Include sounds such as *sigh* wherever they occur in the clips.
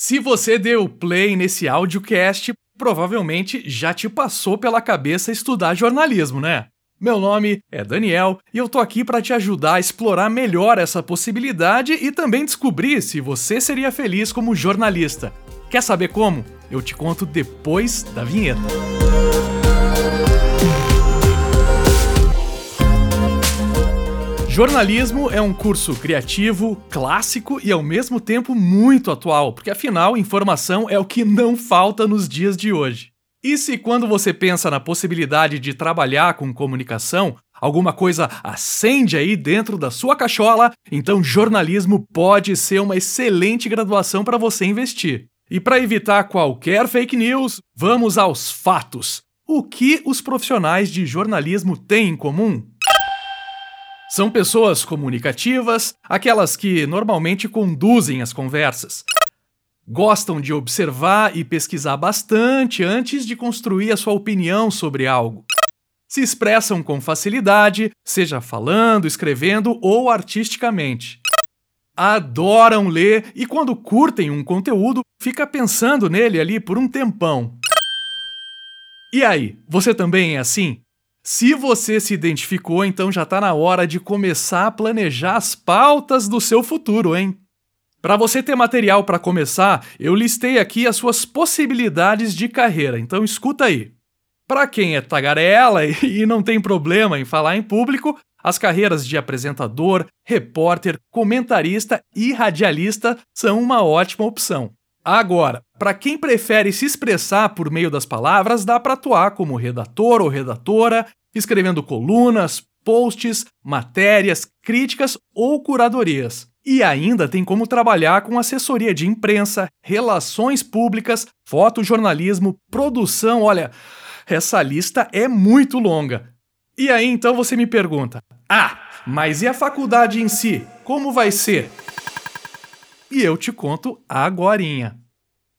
Se você deu play nesse audiocast, provavelmente já te passou pela cabeça estudar jornalismo, né? Meu nome é Daniel e eu tô aqui para te ajudar a explorar melhor essa possibilidade e também descobrir se você seria feliz como jornalista. Quer saber como? Eu te conto depois da vinheta. Jornalismo é um curso criativo, clássico e ao mesmo tempo muito atual, porque afinal, informação é o que não falta nos dias de hoje. E se quando você pensa na possibilidade de trabalhar com comunicação, alguma coisa acende aí dentro da sua cachola, então jornalismo pode ser uma excelente graduação para você investir. E para evitar qualquer fake news, vamos aos fatos. O que os profissionais de jornalismo têm em comum? São pessoas comunicativas, aquelas que normalmente conduzem as conversas. Gostam de observar e pesquisar bastante antes de construir a sua opinião sobre algo. Se expressam com facilidade, seja falando, escrevendo ou artisticamente. Adoram ler e, quando curtem um conteúdo, fica pensando nele ali por um tempão. E aí, você também é assim? Se você se identificou, então já está na hora de começar a planejar as pautas do seu futuro, hein? Para você ter material para começar, eu listei aqui as suas possibilidades de carreira, então escuta aí. Para quem é tagarela *laughs* e não tem problema em falar em público, as carreiras de apresentador, repórter, comentarista e radialista são uma ótima opção. Agora, para quem prefere se expressar por meio das palavras, dá para atuar como redator ou redatora, escrevendo colunas, posts, matérias, críticas ou curadorias. E ainda tem como trabalhar com assessoria de imprensa, relações públicas, fotojornalismo, produção. Olha, essa lista é muito longa. E aí então você me pergunta: ah, mas e a faculdade em si? Como vai ser? E eu te conto agorinha.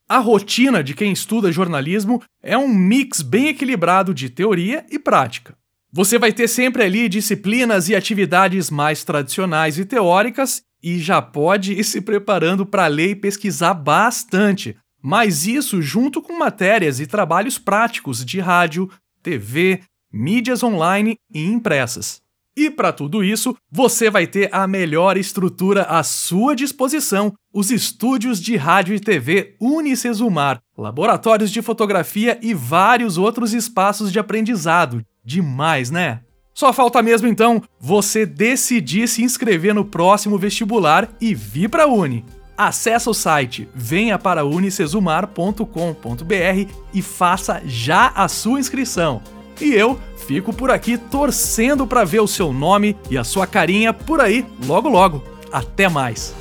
A rotina de quem estuda jornalismo é um mix bem equilibrado de teoria e prática. Você vai ter sempre ali disciplinas e atividades mais tradicionais e teóricas e já pode ir *laughs* se preparando para ler e pesquisar bastante. Mas isso junto com matérias e trabalhos práticos de rádio, TV, mídias online e impressas. E para tudo isso, você vai ter a melhor estrutura à sua disposição: os estúdios de rádio e TV Unicesumar, laboratórios de fotografia e vários outros espaços de aprendizado, Demais, né? Só falta mesmo então você decidir se inscrever no próximo vestibular e vir para a Uni. Acesse o site venhaparaUnicesumar.com.br e faça já a sua inscrição. E eu fico por aqui torcendo para ver o seu nome e a sua carinha por aí logo logo. Até mais!